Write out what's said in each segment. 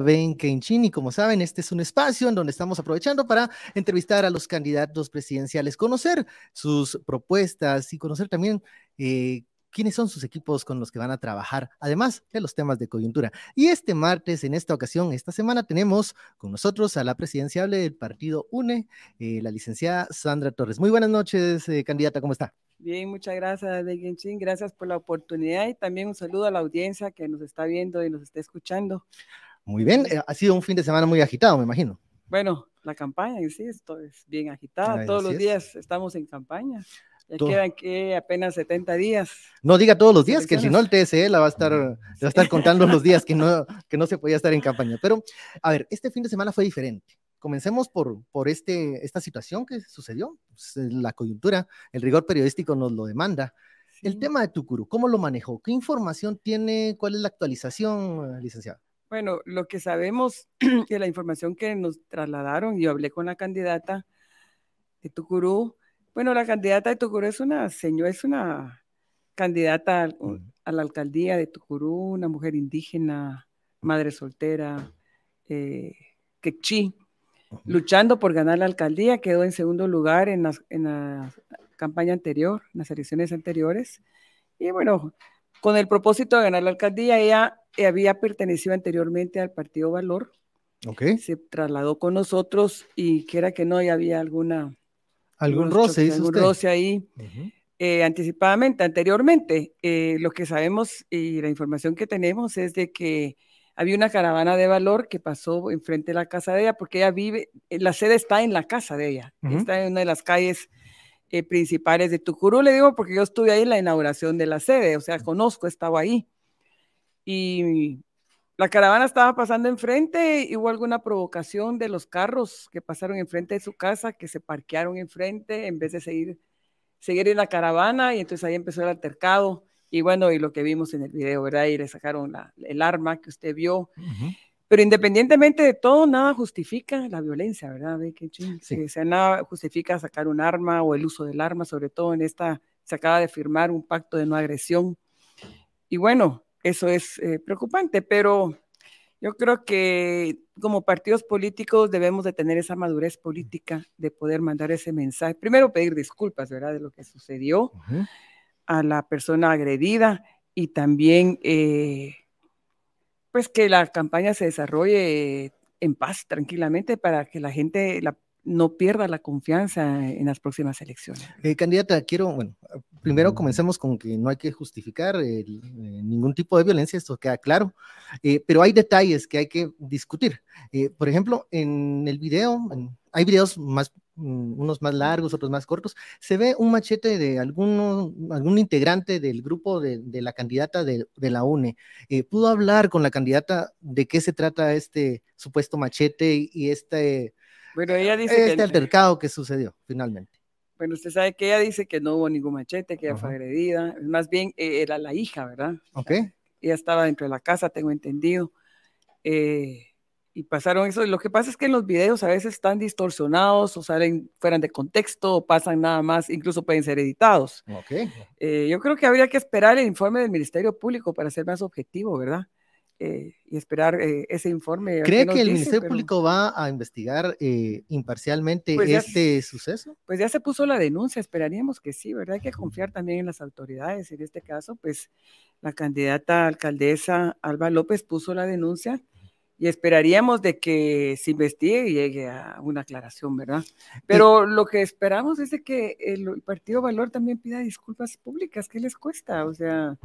Ben Kenchin y como saben, este es un espacio en donde estamos aprovechando para entrevistar a los candidatos presidenciales, conocer sus propuestas y conocer también eh, quiénes son sus equipos con los que van a trabajar, además de los temas de coyuntura. Y este martes, en esta ocasión, esta semana, tenemos con nosotros a la presidenciable del partido UNE, eh, la licenciada Sandra Torres. Muy buenas noches, eh, candidata, ¿cómo está? Bien, muchas gracias, Ben Kenchin. Gracias por la oportunidad y también un saludo a la audiencia que nos está viendo y nos está escuchando. Muy bien, eh, ha sido un fin de semana muy agitado, me imagino. Bueno, la campaña en sí es bien agitada, todos los días estamos en campaña. Ya quedan que apenas 70 días. No diga todos los días, que si no el TSE la va a estar, va a estar contando los días que no, que no se podía estar en campaña. Pero, a ver, este fin de semana fue diferente. Comencemos por, por este, esta situación que sucedió, pues, la coyuntura, el rigor periodístico nos lo demanda. El tema de Tucuru, ¿cómo lo manejó? ¿Qué información tiene? ¿Cuál es la actualización, licenciado? Bueno, lo que sabemos de la información que nos trasladaron, yo hablé con la candidata de Tucurú. Bueno, la candidata de Tucurú es una señora, es una candidata a, la alcaldía de Tucurú, una mujer indígena, madre soltera, eh, quechí, luchando por ganar la alcaldía, quedó en segundo lugar en en la campaña anterior, en las elecciones anteriores. Y bueno, con el propósito de ganar la alcaldía, ella eh, había pertenecido anteriormente al Partido Valor. Okay. Se trasladó con nosotros y que era que no, ya había alguna... Algún roce, dice algún roce ahí. Eh, anticipadamente, anteriormente, eh, lo que sabemos y la información que tenemos es de que había una caravana de valor que pasó enfrente de la casa de ella, porque ella vive, la sede está en la casa de ella, está en una de las calles principales de Tucurú, le digo, porque yo estuve ahí en la inauguración de la sede, o sea, conozco, estaba ahí. Y la caravana estaba pasando enfrente y hubo alguna provocación de los carros que pasaron enfrente de su casa, que se parquearon enfrente en vez de seguir, seguir en la caravana y entonces ahí empezó el altercado y bueno, y lo que vimos en el video, ¿verdad? Y le sacaron la, el arma que usted vio. Pero independientemente de todo, nada justifica la violencia, ¿verdad? Sí. O sea, nada justifica sacar un arma o el uso del arma, sobre todo en esta, se acaba de firmar un pacto de no agresión. Y bueno, eso es eh, preocupante, pero yo creo que como partidos políticos debemos de tener esa madurez política de poder mandar ese mensaje. Primero pedir disculpas, ¿verdad? De lo que sucedió a la persona agredida y también eh, pues que la campaña se desarrolle en paz, tranquilamente, para que la gente, la, no pierda la confianza en las próximas elecciones. Eh, candidata, quiero, bueno, primero comencemos con que no hay que justificar eh, ningún tipo de violencia, esto queda claro, eh, pero hay detalles que hay que discutir. por ejemplo, en el video, hay videos más, mm, unos más largos, otros más cortos, se ve un machete de alguno, algún integrante del grupo de, de la candidata de, de la UNE. ¿Pudo hablar con la candidata de qué se trata este supuesto machete y este bueno, ella dice este que, altercado que sucedió finalmente. Bueno, usted sabe que ella dice que no hubo ningún machete, que ella fue agredida. Más bien eh, era la hija, ¿verdad? Ok. Ella estaba dentro de la casa, tengo entendido. Eh, y pasaron eso. Lo que pasa es que en los videos a veces están distorsionados o salen fuera de contexto o pasan nada más, incluso pueden ser editados. Okay. Eh, yo creo que habría que esperar el informe del Ministerio Público para ser más objetivo, ¿verdad? Eh, y esperar eh, ese informe. ¿Cree que el Ministerio Público va a investigar eh, imparcialmente pues este suceso? Pues ya se puso la denuncia, esperaríamos que sí, ¿verdad? Hay que confiar también en las autoridades. En este caso, pues la candidata alcaldesa Alba López puso la denuncia y esperaríamos de que se investigue y llegue a una aclaración, ¿verdad? Pero lo que esperamos es de que el, Partido Valor también pida disculpas públicas, ¿qué les cuesta? O sea,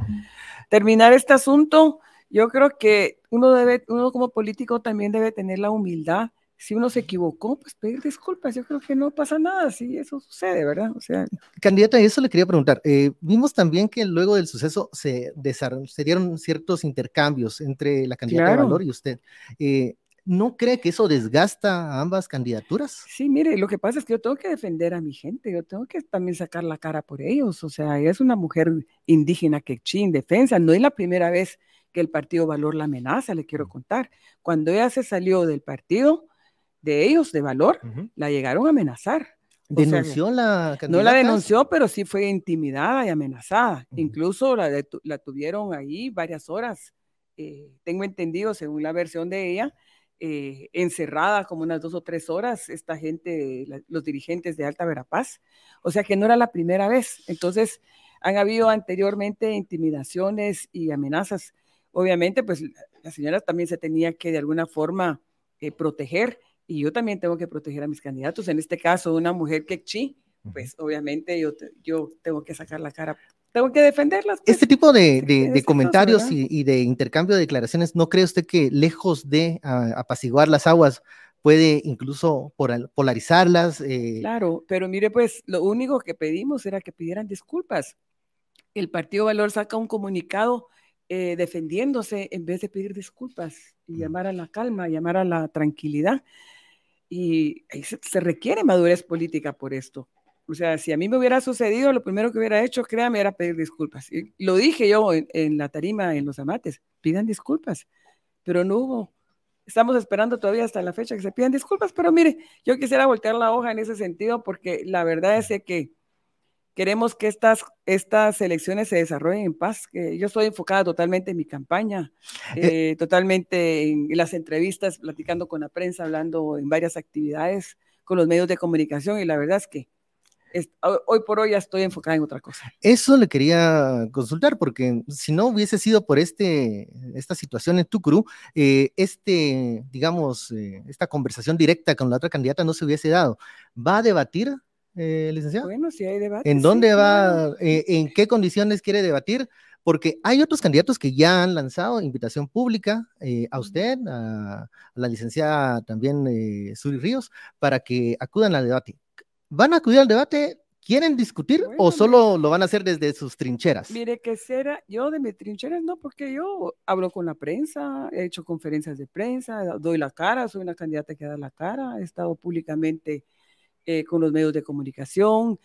terminar este asunto yo creo que uno debe, uno como político también debe tener la humildad. Si uno se equivocó, pues pedir disculpas. Yo creo que no pasa nada si eso sucede, ¿verdad? O sea. Candidata, eso le quería preguntar. Eh, vimos también que luego del suceso se, dieron ciertos intercambios entre la candidata de Valor y usted. Eh, ¿No cree que eso desgasta a ambas candidaturas? Sí, mire, lo que pasa es que yo tengo que defender a mi gente, yo tengo que también sacar la cara por ellos. O sea, ella es una mujer indígena que en defensa, no es la primera vez que el Partido Valor la amenaza, le quiero contar. Cuando ella se salió del partido, de ellos, de valor, la llegaron a amenazar. ¿Denunció la candidata? No la denunció, pero sí fue intimidada y amenazada. Incluso la, la, tuvieron ahí varias horas, eh, tengo entendido, según la versión de ella, eh, encerrada como unas dos o tres horas, esta gente, los dirigentes de Alta Verapaz. O sea que no era la primera vez. Entonces, han habido anteriormente intimidaciones y amenazas. Obviamente, pues la señora también se tenía que de alguna forma eh, proteger y yo también tengo que proteger a mis candidatos. En este caso, una mujer que chi, pues obviamente yo, yo tengo que sacar la cara tengo que defenderlas. Pues. Este tipo de, de, comentarios y, de intercambio de declaraciones, ¿no cree usted que lejos de ah, apaciguar las aguas, puede incluso polarizarlas? Eh? Claro, pero mire, pues lo único que pedimos era que pidieran disculpas. El Partido Valor saca un comunicado eh, defendiéndose en vez de pedir disculpas y mm. llamar a la calma, llamar a la tranquilidad. Y se requiere madurez política por esto. O sea, si a mí me hubiera sucedido, lo primero que hubiera hecho, créame, era pedir disculpas. Y lo dije yo en, la tarima, en los amates, pidan disculpas, pero no hubo. Estamos esperando todavía hasta la fecha que se pidan disculpas, pero mire, yo quisiera voltear la hoja en ese sentido porque la verdad es que queremos que estas, estas elecciones se desarrollen en paz. Que yo estoy enfocada totalmente en mi campaña, eh, totalmente en las entrevistas, platicando con la prensa, hablando en varias actividades con los medios de comunicación y la verdad es que hoy por hoy ya estoy enfocada en otra cosa. Eso le quería consultar, porque si no hubiese sido por este, esta situación en Tucurú, eh, este, digamos, eh, esta conversación directa con la otra candidata no se hubiese dado. ¿Va a debatir, eh, licenciado? Bueno, si hay debate. ¿En dónde va, en qué condiciones quiere debatir? Porque hay otros candidatos que ya han lanzado invitación pública a usted, a, la licenciada también Suri Ríos, para que acudan al debate. ¿Van a acudir al debate? ¿Quieren discutir o solo lo van a hacer desde sus trincheras? Mire, que será, yo de mis trincheras no, porque yo hablo con la prensa, he hecho conferencias de prensa, doy la cara, soy una candidata que da la cara, he estado públicamente eh, con los medios de comunicación,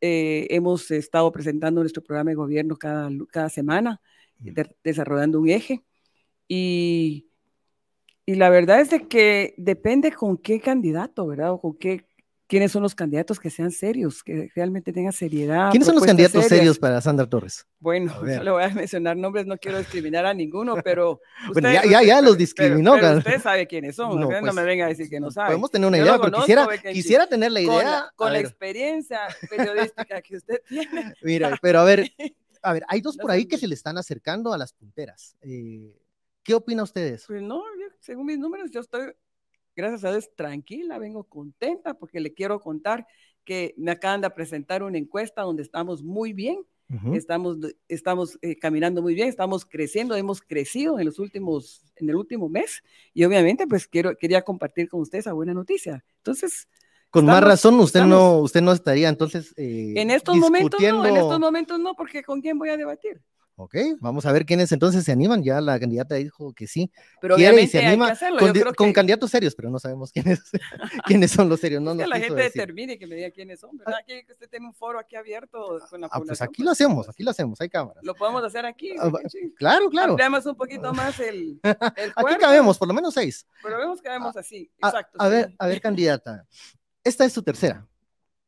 eh, hemos estado presentando nuestro programa de gobierno cada, cada semana, desarrollando un eje. Y, y la verdad es de que depende con qué candidato, ¿verdad? O con qué quiénes son los candidatos que sean serios, que realmente tengan seriedad. ¿Quiénes son los candidatos serios para Sandra Torres? Bueno, no le voy a mencionar nombres, no quiero discriminar a ninguno, pero. bueno, ya, ya, ya, los discriminó. Pero, usted sabe quiénes son, no, pues, me venga a decir que no sabe. Podemos tener una idea, pero quisiera, quisiera tener la idea. Con, la, experiencia periodística que usted tiene. Mira, pero a ver, a ver, hay dos por ahí que se le están acercando a las punteras. Eh, ¿Qué opina ustedes? Pues no, según mis números, yo estoy gracias a Dios, tranquila, vengo contenta porque le quiero contar que me acaban de presentar una encuesta donde estamos muy bien, estamos, estamos eh, caminando muy bien, estamos creciendo, hemos crecido en los últimos, en el último mes y obviamente pues quiero, quería compartir con ustedes esa buena noticia. Entonces, con más razón, usted no, usted no estaría entonces. Eh, en estos momentos no, en estos momentos no, porque ¿con quién voy a debatir? Ok, vamos a ver quiénes entonces se animan. Ya la candidata dijo que sí. Pero quiere y se anima con, candidatos serios, pero no sabemos quiénes, quiénes son los serios. No, que la gente determine que me diga quiénes son, ¿verdad? Que usted tiene un foro aquí abierto con la ah, Pues aquí lo hacemos, aquí lo hacemos, hay cámaras. Lo podemos hacer aquí. Ah, claro, claro. Ampliamos un poquito más el, el Aquí cabemos, por lo menos seis. Pero vemos que vemos así, exacto. A, ver, a ver, candidata. Esta es su tercera.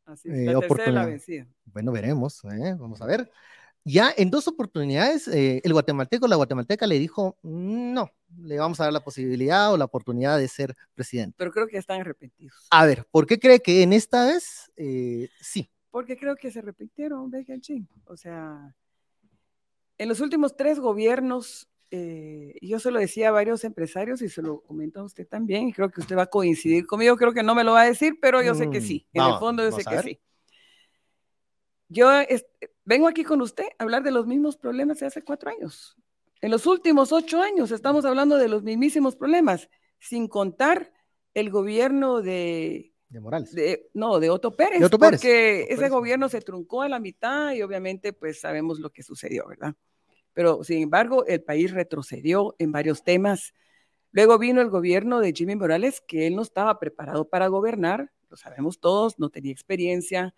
Así es, eh, la tercera la vencida. Bueno, veremos, ¿eh? vamos a ver ya en dos oportunidades, eh, el guatemalteco, la guatemalteca le dijo, no, le vamos a dar la posibilidad o la oportunidad de ser presidente. Pero creo que están arrepentidos. A ver, ¿por qué cree que en esta vez eh, sí? Porque creo que se repitieron, ching. O sea, en los últimos tres gobiernos, eh, yo se lo decía a varios empresarios y se lo comenta a usted también, y creo que usted va a coincidir conmigo, creo que no me lo va a decir, pero yo sé que mm, sí, en el fondo yo sé que sí. Yo vengo aquí con usted a hablar de los mismos problemas de hace cuatro años. En los últimos ocho años estamos hablando de los mismísimos problemas, sin contar el gobierno de... De Morales. no, de Otto Pérez. porque ese gobierno se truncó a la mitad y obviamente pues sabemos lo que sucedió, ¿verdad? Pero sin embargo, el país retrocedió en varios temas. Luego vino el gobierno de Jimmy Morales, que él no estaba preparado para gobernar, lo sabemos todos, no tenía experiencia,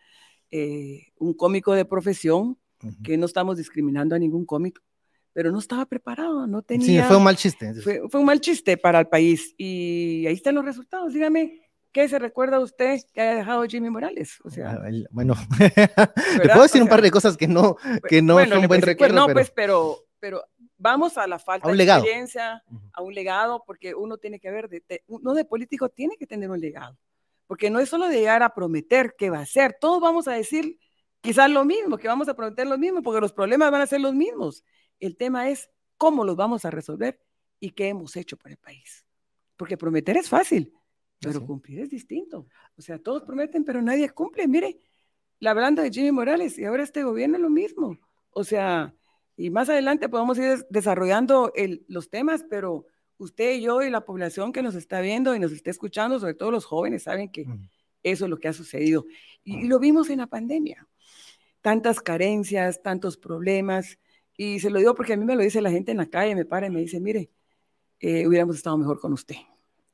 eh, un cómico de profesión, que no estamos discriminando a ningún cómico, pero no estaba preparado, no tenía... Sí, fue un mal chiste. Fue, un mal chiste para el país y ahí están los resultados. Dígame, ¿qué se recuerda usted que haya dejado Jimmy Morales? O sea, ah, bueno, le puedo decir un par de cosas que no, que no son buen recuerdo. No, pues, pero, pero vamos a la falta de experiencia, a un legado, porque uno tiene que ver, de, uno de político tiene que tener un legado, porque no es solo de llegar a prometer qué va a hacer, todos vamos a decir quizás lo mismo, que vamos a prometer lo mismo, porque los problemas van a ser los mismos. El tema es cómo los vamos a resolver y qué hemos hecho por el país. Porque prometer es fácil, pero cumplir es distinto. O sea, todos prometen, pero nadie cumple. Mire, la hablando de Jimmy Morales y ahora este gobierno es lo mismo. O sea, y más adelante podemos ir desarrollando los temas, pero usted y yo y la población que nos está viendo y nos está escuchando, sobre todo los jóvenes, saben que eso es lo que ha sucedido. Y, lo vimos en la pandemia. Tantas carencias, tantos problemas. Y se lo digo porque a mí me lo dice la gente en la calle, me para y me dice, mire, eh, hubiéramos estado mejor con usted.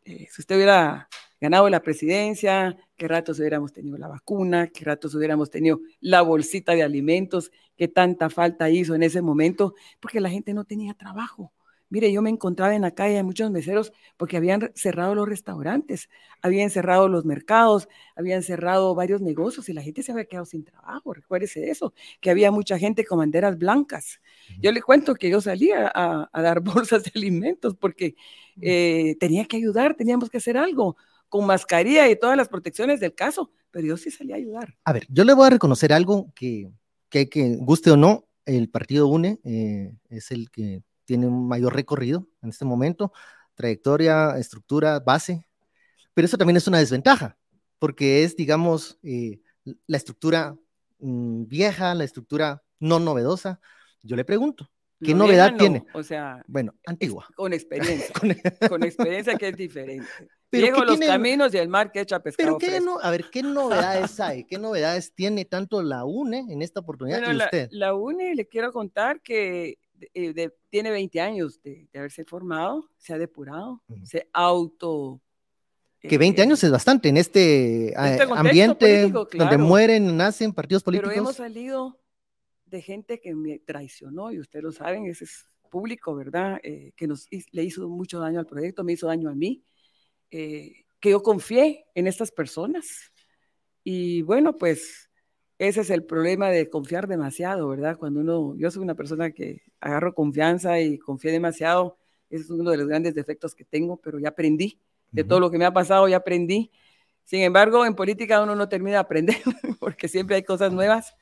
Eh, si usted hubiera ganado la presidencia, qué ratos hubiéramos tenido la vacuna, qué ratos hubiéramos tenido la bolsita de alimentos que tanta falta hizo en ese momento, porque la gente no tenía trabajo. Mire, yo me encontraba en la calle muchos meseros porque habían cerrado los restaurantes, habían cerrado los mercados, habían cerrado varios negocios y la gente se había quedado sin trabajo. Recuérdese de eso, que había mucha gente con banderas blancas. Yo le cuento que yo salía a, dar bolsas de alimentos porque eh, tenía que ayudar, teníamos que hacer algo con mascarilla y todas las protecciones del caso, pero yo sí salí a ayudar. A ver, yo le voy a reconocer algo que, que, que guste o no, el partido UNE eh, es el que tiene un mayor recorrido en este momento, trayectoria, estructura, base, pero eso también es una desventaja, porque es, digamos, eh, la estructura mm, vieja, la estructura no novedosa. Yo le pregunto, ¿qué novedad tiene? O sea, bueno, antigua. Con experiencia, con, experiencia que es diferente. Pero los caminos y el mar que echa pescado. Pero qué no, a ver, ¿qué novedades hay? ¿Qué novedades tiene tanto la UNE en esta oportunidad y usted? La, la UNE, le quiero contar que eh, tiene 20 años de, haberse formado, se ha depurado, se auto... Que 20 eh, años es bastante en este, este ambiente donde mueren, nacen partidos políticos. Pero hemos salido de gente que me traicionó, y ustedes lo saben, ese es público, ¿verdad? Eh, que nos, le hizo mucho daño al proyecto, me hizo daño a mí, que yo confié en estas personas. Y bueno, pues ese es el problema de confiar demasiado, ¿verdad? Cuando uno, yo soy una persona que agarro confianza y confío demasiado, ese es uno de los grandes defectos que tengo, pero ya aprendí, de todo lo que me ha pasado ya aprendí. Sin embargo, en política uno no termina de aprender porque siempre hay cosas nuevas.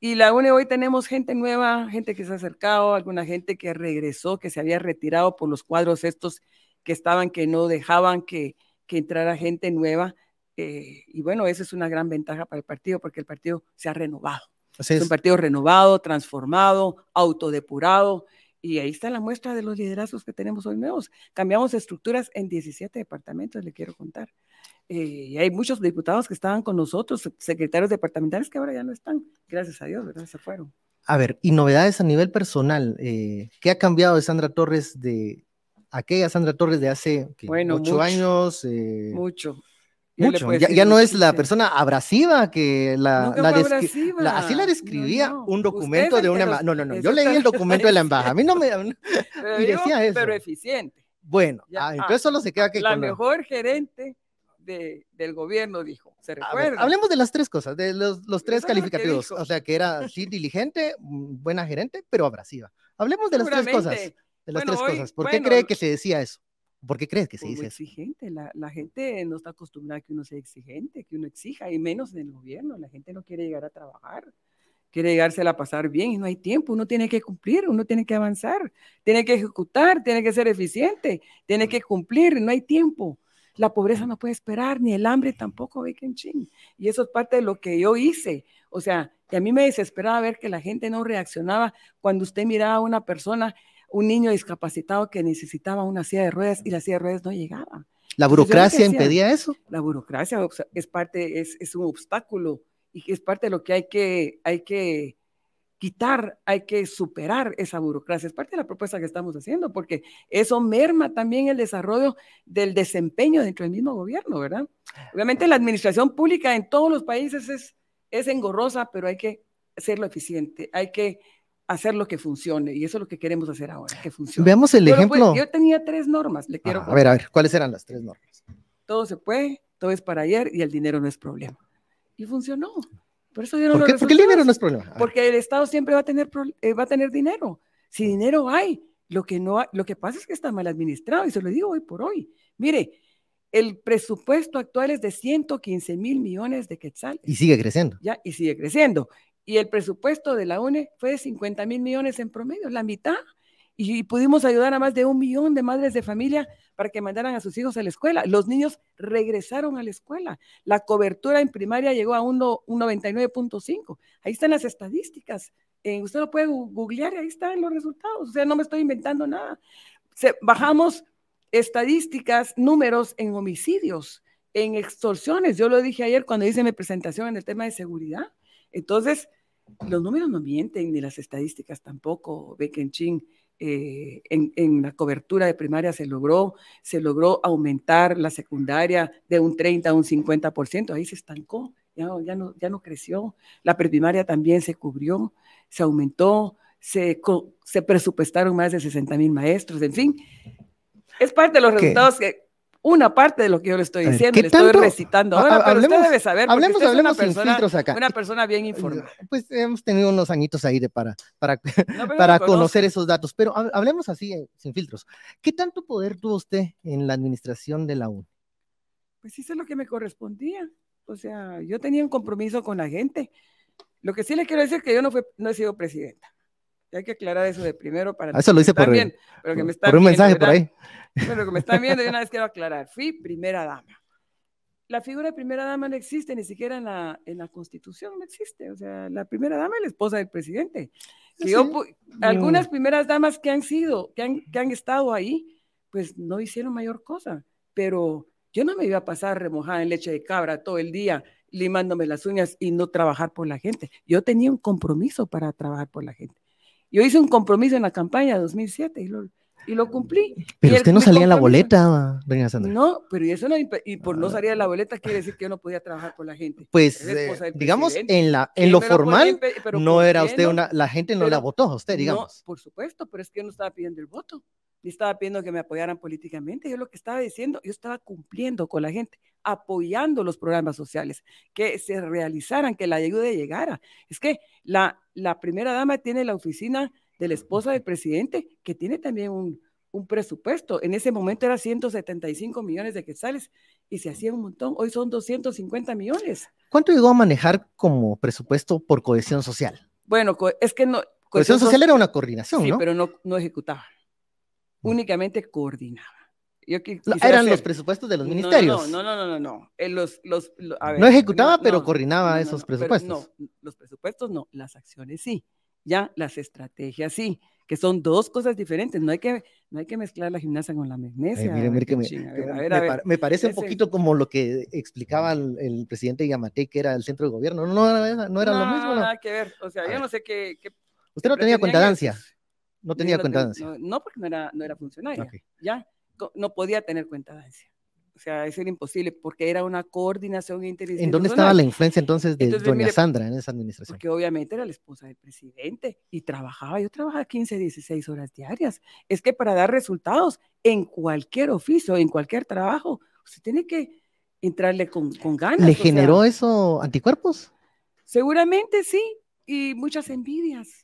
Y la UNE hoy tenemos gente nueva, gente que se ha acercado, alguna gente que regresó, que se había retirado por los cuadros estos que estaban, que no dejaban que, que entrara gente nueva. Eh, y bueno, esa es una gran ventaja para el partido porque el partido se ha renovado. es. un partido renovado, transformado, autodepurado. Y ahí está la muestra de los liderazgos que tenemos hoy nuevos. Cambiamos estructuras en 17 departamentos, le quiero contar. Eh, y hay muchos diputados que estaban con nosotros, secretarios departamentales que ahora ya no están, gracias a Dios, ¿verdad? Se fueron. A ver, y novedades a nivel personal. Eh, ¿Qué ha cambiado de Sandra Torres de aquella Sandra Torres de hace ocho años? mucho. Mucho. Ya, no es la persona abrasiva que la, la, así la describía un documento de una No, no, no. Yo leí el documento de la embajada. A mí no me. Pero, y decía eso. pero eficiente. Bueno, ah, entonces solo se queda que. La mejor gerente de, del gobierno dijo. ¿Se recuerda? hablemos de las tres cosas, de los, los tres calificativos. O sea, que era sí diligente, mm, buena gerente, pero abrasiva. Hablemos de las tres cosas. De las tres cosas. ¿Por qué cree que se decía eso? ¿Por qué crees que se dice exigente. La, la, gente no está acostumbrada a que uno sea exigente, que uno exija, y menos en el gobierno. La gente no quiere llegar a trabajar, quiere llegársela a pasar bien y no hay tiempo. Uno tiene que cumplir, uno tiene que avanzar, tiene que ejecutar, tiene que ser eficiente, tiene que cumplir, no hay tiempo. La pobreza no puede esperar, ni el hambre tampoco, ve Y eso es parte de lo que yo hice. O sea, que a mí me desesperaba ver que la gente no reaccionaba cuando usted miraba a una persona un niño discapacitado que necesitaba una silla de ruedas y la silla de ruedas no llegaba. ¿La burocracia impedía eso? La burocracia es parte, es, es, un obstáculo y es parte de lo que hay que, hay que quitar, hay que superar esa burocracia. Es parte de la propuesta que estamos haciendo, porque eso merma también el desarrollo del desempeño dentro del mismo gobierno, ¿verdad? Obviamente la administración pública en todos los países es, es engorrosa, pero hay que hacerlo eficiente, hay que hacer lo que funcione y eso es lo que queremos hacer ahora, que funcione. Veamos el ejemplo. yo tenía tres normas, le quiero. a ver, a ver, ¿cuáles eran las tres normas? Todo se puede, todo es para ayer y el dinero no es problema. Y funcionó. Por eso ¿Por, qué, ¿Por qué el dinero no es problema? Porque el Estado siempre va a tener, eh, va a tener dinero. Si dinero hay, lo que, no lo que pasa es que está mal administrado, y se lo digo hoy por hoy. Mire, el presupuesto actual es de 115 mil millones de quetzales. Y sigue creciendo. Ya, y sigue creciendo. Y el presupuesto de la UNE fue de 50 mil millones en promedio, la mitad. Y, pudimos ayudar a más de un millón de madres de familia para que mandaran a sus hijos a la escuela. Los niños regresaron a la escuela. La cobertura en primaria llegó a un, 99.5. Ahí están las estadísticas. Eh, usted lo puede googlear y ahí están los resultados. O sea, no me estoy inventando nada. bajamos estadísticas, números en homicidios, en extorsiones. Yo lo dije ayer cuando hice mi presentación en el tema de seguridad. Entonces, los números no mienten, ni las estadísticas tampoco. Bekenching, eh, en, en, la cobertura de primaria se logró, se logró aumentar la secundaria de un 30 a un 50%, ahí se estancó, ya, ya, no, ya no creció. La preprimaria también se cubrió, se aumentó, se, se presupuestaron más de 60 mil maestros, en fin, es parte de los resultados que una parte de lo que yo le estoy diciendo, le estoy recitando ahora, pero usted debe saber, hablemos, usted hablemos una persona, acá. una persona bien informada. Pues hemos tenido unos añitos ahí de para, para, para conocer esos datos, pero hablemos así, eh, sin filtros. ¿Qué tanto poder tuvo usted en la administración de la UN? Pues hice lo que me correspondía. O sea, yo tenía un compromiso con la gente. Lo que sí le quiero decir es que yo no, fue, no he sido presidenta hay que aclarar eso de primero para... Eso lo hice por, bien, pero que me están un mensaje por ahí. Pero que me están viendo y una vez quiero aclarar. Fui primera dama. La figura de primera dama no existe ni siquiera en la, en la Constitución, no existe. O sea, la primera dama es la esposa del presidente. algunas primeras damas que han sido, que han, que han estado ahí, pues no hicieron mayor cosa. Pero yo no me iba a pasar remojada en leche de cabra todo el día limándome las uñas y no trabajar por la gente. Yo tenía un compromiso para trabajar por la gente. Yo hice un compromiso en la campaña de 2007 y lo, y lo cumplí. Pero usted no salía en la boleta, doña Sandra. No, pero eso no, y por no ah. salir en la boleta quiere decir que yo no podía trabajar por la gente. Pues, eh, digamos, en, la, en lo formal, no era usted una, la gente no la votó a usted, digamos. No, por supuesto, pero es que yo no estaba pidiendo el voto ni estaba pidiendo que me apoyaran políticamente. Yo lo que estaba diciendo, yo estaba cumpliendo con la gente, apoyando los programas sociales, que se realizaran, que la ayuda llegara. Es que la, la primera dama tiene la oficina de la esposa del presidente, que tiene también un, un presupuesto. En ese momento era 175 millones de quetzales y se hacía un montón. Hoy son 250 millones. ¿Cuánto llegó a manejar como presupuesto por cohesión social? Bueno, es que no. Cohesión, social era una coordinación, sí, ¿no? pero no, no ejecutaba únicamente coordinaba. Eran los presupuestos de los ministerios. No, no, no, no, no. Eh, los, los, no ejecutaba, pero coordinaba esos presupuestos. no, los presupuestos no, las acciones sí. Ya las estrategias sí, que son dos cosas diferentes. No hay que, no hay que mezclar la gimnasia con la magnesia. me, parece un poquito como lo que explicaba el, presidente Yamate, que era el centro de gobierno. No, no, era, no era lo mismo. No, nada que ver. O sea, yo no sé qué. Usted no tenía cuentadancia. No tenía cuenta no, no, porque no era, no era funcionaria. Ya, no podía tener cuenta dancia. O sea, eso era imposible porque era una coordinación interinstitucional. ¿En dónde estaba la influencia entonces de doña Sandra en esa administración? Porque obviamente era la esposa del presidente y trabajaba, yo trabajaba 15, 16 horas diarias. Es que para dar resultados en cualquier oficio, en cualquier trabajo, usted tiene que entrarle con, con ganas. ¿Le generó eso anticuerpos? Seguramente sí, y muchas envidias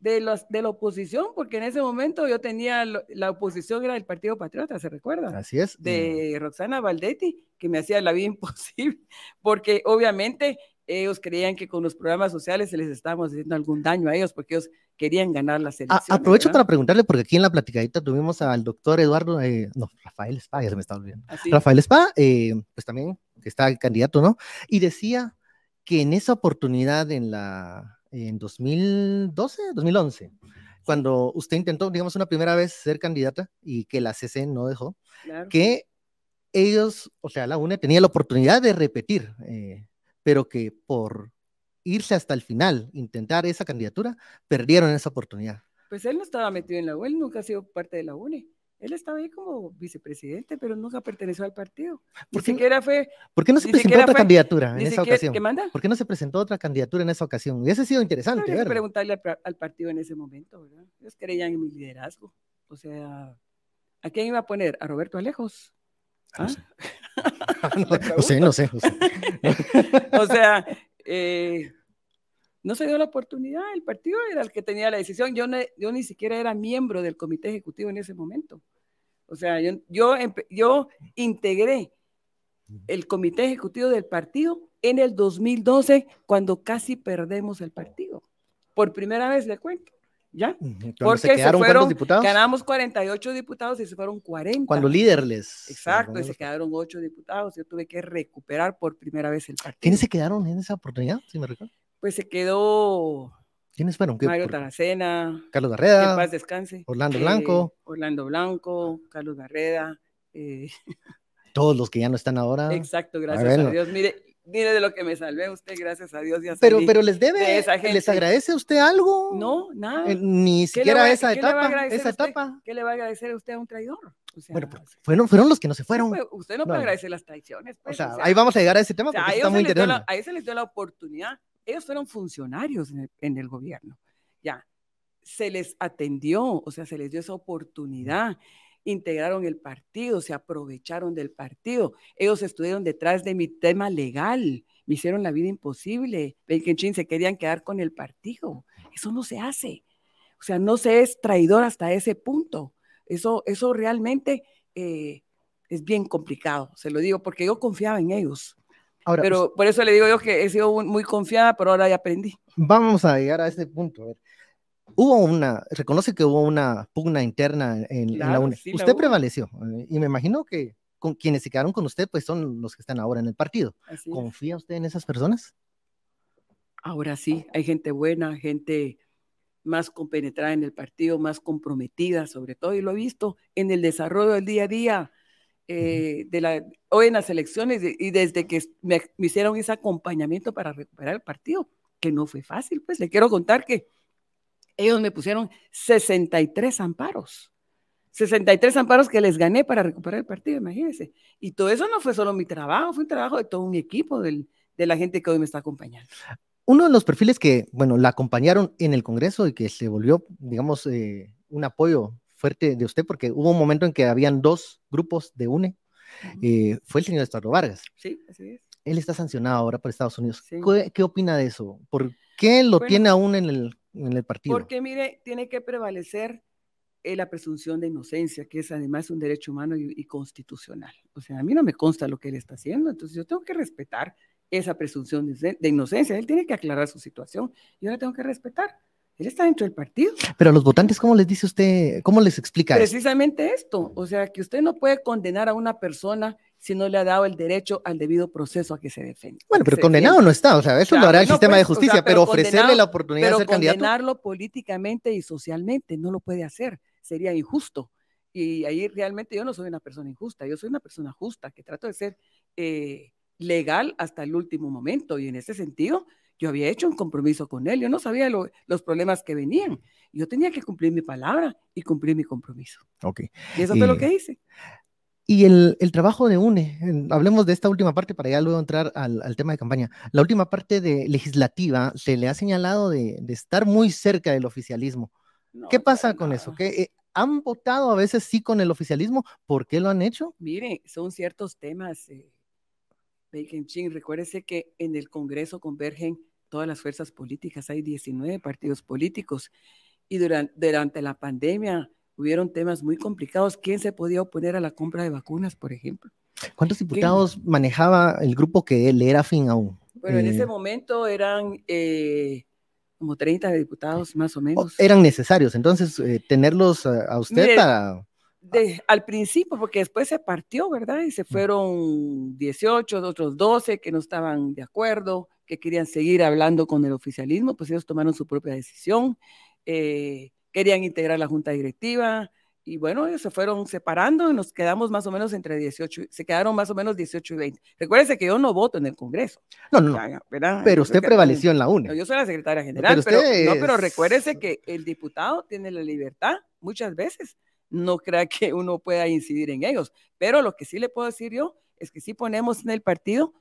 de, los, de la oposición, porque en ese momento yo tenía, la oposición era del Partido Patriota, ¿se recuerda? Así es. De Roxana Valdetti, que me hacía la vida imposible, porque obviamente ellos creían que con los programas sociales se les estábamos haciendo algún daño a ellos, porque ellos querían ganar las elecciones. aprovecho para preguntarle, porque aquí en la platicadita tuvimos al doctor Eduardo, eh, no, Rafael Spa, ya se me está olvidando. ¿Ah, Rafael Spa, eh, pues también está candidato, ¿no? Y decía que en esa oportunidad en la en 2012, 2011, cuando usted intentó, digamos, una primera vez ser candidata y que la CC no dejó, que ellos, o sea, la UNE tenía la oportunidad de repetir, eh, pero que por irse hasta el final, intentar esa candidatura, perdieron esa oportunidad. Pues él no estaba metido en la UNE, nunca ha sido parte de la UNE. Él estaba ahí como vicepresidente, pero nunca perteneció al partido. Ni siquiera fue. ¿Por qué no se presentó otra candidatura en esa ocasión? ¿Qué manda? ¿Por qué no se presentó otra candidatura en esa ocasión? Hubiese sido interesante. Que preguntarle al, partido en ese momento, ¿verdad? Ellos creían en mi liderazgo. O sea, ¿a quién iba a poner? ¿A Roberto Alejos? ¿Ah? no, sé, no sé. o sea, eh, no se dio la oportunidad, el partido era el que tenía la decisión. Yo, yo ni siquiera era miembro del comité ejecutivo en ese momento. O sea, yo, yo, yo integré el comité ejecutivo del partido en el 2012, cuando casi perdemos el partido. Por primera vez le cuento. ¿Ya? Porque se, quedaron, fueron, diputados? ganamos 48 diputados y se fueron 40. Cuando líderles. Exacto, y se quedaron 8 diputados. Yo tuve que recuperar por primera vez el partido. ¿Quiénes se quedaron en esa oportunidad, si me recuerdo? Pues se quedó ¿Quiénes fueron? Mario Taracena. Carlos Garreda. Paz descanse. Orlando Blanco. Eh, Orlando Blanco, Carlos Garreda. Eh. Todos los que ya no están ahora. Exacto, gracias a, Dios. Mire, mire de lo que me salvé usted, gracias a Dios. Ya pero, pero les debe, ¿les agradece usted algo? No, nada. Eh, ni siquiera esa etapa. Esa etapa. ¿Qué le va a agradecer a usted a un traidor? bueno, pues, fueron, fueron los que no se fueron. usted no, puede agradecer las traiciones. Pues, o, sea, ahí vamos a llegar a ese tema porque está muy interesante. ahí se les dio la oportunidad ellos fueron funcionarios en el, gobierno, ya, se les atendió, o sea, se les dio esa oportunidad, integraron el partido, se aprovecharon del partido, ellos estuvieron detrás de mi tema legal, me hicieron la vida imposible, Chin se querían quedar con el partido, eso no se hace, o sea, no se es traidor hasta ese punto, eso, eso realmente eh, es bien complicado, se lo digo, porque yo confiaba en ellos, pero por eso le digo yo que he sido muy confiada, pero ahora ya aprendí. Vamos a llegar a ese punto. Hubo una, reconoce que hubo una pugna interna en, la UNE. usted prevaleció eh, y me imagino que con quienes se quedaron con usted, pues son los que están ahora en el partido. ¿Confía usted en esas personas? Ahora sí, hay gente buena, gente más compenetrada en el partido, más comprometida sobre todo, y lo he visto en el desarrollo del día a día eh, de la, hoy en las elecciones y desde que me, hicieron ese acompañamiento para recuperar el partido, que no fue fácil, pues le quiero contar que ellos me pusieron 63 amparos. 63 amparos que les gané para recuperar el partido, imagínense. Y todo eso no fue solo mi trabajo, fue un trabajo de todo un equipo de la gente que hoy me está acompañando. Uno de los perfiles que, bueno, la acompañaron en el Congreso y que se volvió, digamos, eh, un apoyo fuerte de usted, porque hubo un momento en que habían dos grupos de UNE, eh, fue el señor Estuardo Vargas. Sí, así es. Él está sancionado ahora por Estados Unidos. ¿Qué, opina de eso? ¿Por qué lo tiene aún en el, en el partido? Porque, mire, tiene que prevalecer eh, la presunción de inocencia, que es además un derecho humano y, constitucional. O sea, a mí no me consta lo que él está haciendo, entonces yo tengo que respetar esa presunción de, de inocencia. Él tiene que aclarar su situación. Yo la tengo que respetar. Él está dentro del partido. Pero a los votantes, ¿cómo les dice usted? ¿Cómo les explica Precisamente esto? O sea, que usted no puede condenar a una persona si no le ha dado el derecho al debido proceso a que se defienda. Bueno, pero condenado no está, o sea, eso lo hará el sistema de pues, justicia, pero, ofrecerle la oportunidad de ser candidato. condenarlo políticamente y socialmente no lo puede hacer, sería injusto. Y ahí realmente yo no soy una persona injusta, yo soy una persona justa que trato de ser eh, legal hasta el último momento y en ese sentido yo había hecho un compromiso con él, yo no sabía los problemas que venían. Yo tenía que cumplir mi palabra y cumplir mi compromiso. Ok. Y eso fue lo que hice. Y el, trabajo de UNE, hablemos de esta última parte para ya luego entrar al, tema de campaña. La última parte de legislativa se le ha señalado de, estar muy cerca del oficialismo. ¿Qué pasa con eso? ¿Qué, eh, ¿Han votado a veces sí con el oficialismo? ¿Por qué lo han hecho? Mire, son ciertos temas. Eh, recuérdese que en el Congreso convergen todas las fuerzas políticas, hay 19 partidos políticos y durante, durante la pandemia hubieron temas muy complicados. ¿Quién se podía oponer a la compra de vacunas, por ejemplo? ¿Cuántos diputados manejaba el grupo que le era fin aún? Bueno, en ese eh, momento eran eh, como 30 diputados más o menos. Eran necesarios, entonces, eh, tenerlos a, usted para... al principio, porque después se partió, ¿verdad? Y se fueron 18, otros 12 que no estaban de acuerdo que querían seguir hablando con el oficialismo, pues ellos tomaron su propia decisión, eh, querían integrar la junta directiva y bueno, ellos se fueron separando y nos quedamos más o menos entre 18, se quedaron más o menos 18 y 20. Recuérdese que yo no voto en el Congreso. No, no, no. Pero usted prevaleció en la UNE. yo soy la secretaria general, pero, no, pero recuérdese que el diputado tiene la libertad muchas veces. No crea que uno pueda incidir en ellos, pero lo que sí le puedo decir yo es que sí ponemos en el partido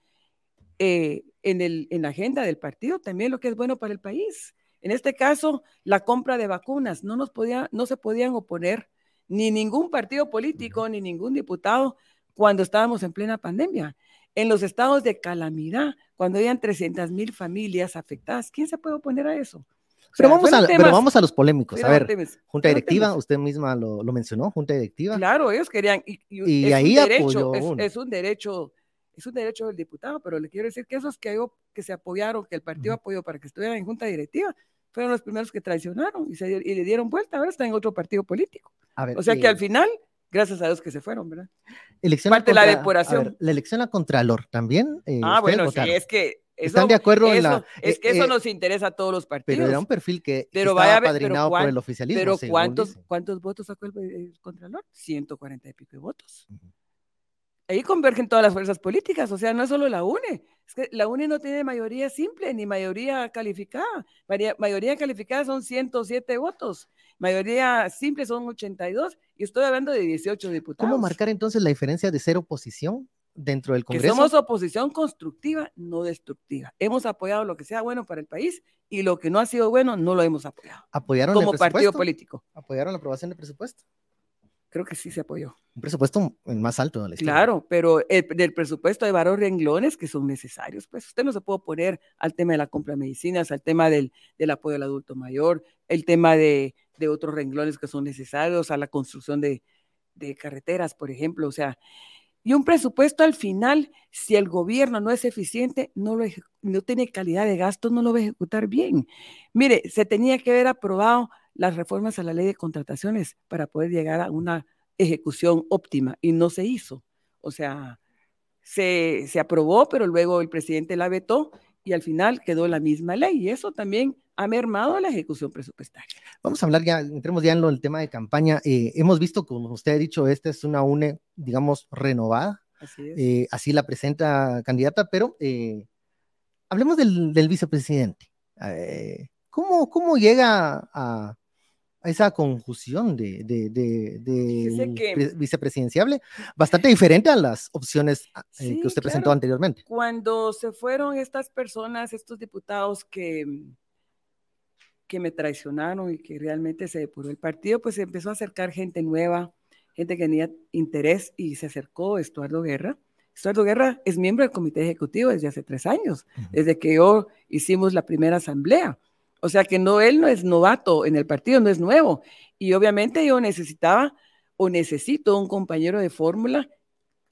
eh, en, el, en la agenda del partido también lo que es bueno para el país. En este caso, la compra de vacunas. No, nos podía, no se podían oponer ni ningún partido político ni ningún diputado cuando estábamos en plena pandemia. En los estados de calamidad, cuando habían 300 mil familias afectadas, ¿quién se puede oponer a eso? pero, vamos a, pero vamos a los polémicos. A ver, junta directiva, usted misma lo, mencionó, junta directiva. Claro, ellos querían. Y, ahí derecho, es, un derecho, es un derecho del diputado, pero le quiero decir que esos que, que se apoyaron, que el partido apoyó para que estuvieran en junta directiva, fueron los primeros que traicionaron y, se, y le dieron vuelta. Ahora están en otro partido político. o sea que al final gracias a Dios que se fueron, ¿verdad? Elección Parte la depuración. la elección a Contralor también. Eh, ah, bueno, sí, es que ¿Están de acuerdo en la.? Es que eso eh, nos interesa a todos los partidos. Pero era un perfil que, pero estaba vaya, apadrinado por el oficialismo. Pero ¿cuántos, ¿cuántos votos sacó el, Contralor? 140 y pico de votos. Ahí convergen todas las fuerzas políticas, o sea, no es solo la UNE, es que la UNE no tiene mayoría simple ni mayoría calificada. Mayoría calificada son 107 votos, mayoría simple son 82, y estoy hablando de 18 diputados. ¿Cómo marcar entonces la diferencia de ser oposición dentro del Congreso. Que somos oposición constructiva, no destructiva. Hemos apoyado lo que sea bueno para el país y lo que no ha sido bueno no lo hemos apoyado. ¿Apoyaron como partido político? ¿Apoyaron la aprobación del presupuesto? Creo que sí se apoyó. Un presupuesto más alto de la historia. Claro, pero el, del presupuesto hay varios renglones que son necesarios. Pues usted no se puede oponer al tema de la compra de medicinas, al tema del, del apoyo al adulto mayor, el tema de, de, otros renglones que son necesarios, a la construcción de, de carreteras, por ejemplo. O sea, y un presupuesto al final, si el gobierno no es eficiente, no, lo, no tiene calidad de gasto, no lo va a ejecutar bien. Mire, se tenía que haber aprobado las reformas a la ley de contrataciones para poder llegar a una ejecución óptima y no se hizo. O sea, se, se aprobó, pero luego el presidente la vetó y al final quedó la misma ley. Y eso también ha mermado la ejecución presupuestaria. Vamos a hablar ya, entremos ya en lo, el tema de campaña. Eh, hemos visto, como usted ha dicho, esta es una UNE, digamos, renovada. Así, es. Eh, así la presenta candidata, pero eh, hablemos del, vicepresidente. ¿cómo, ¿Cómo llega a, esa confusión de, de, vicepresidenciable, bastante diferente a las opciones que usted presentó anteriormente. Cuando se fueron estas personas, estos diputados que que me traicionaron y que realmente se depuró el partido, pues se empezó a acercar gente nueva, gente que tenía interés y se acercó Estuardo Guerra. Estuardo Guerra es miembro del comité ejecutivo desde hace tres años, desde que yo hicimos la primera asamblea. O sea que no, él no es novato en el partido, no es nuevo. Y obviamente yo necesitaba o necesito un compañero de fórmula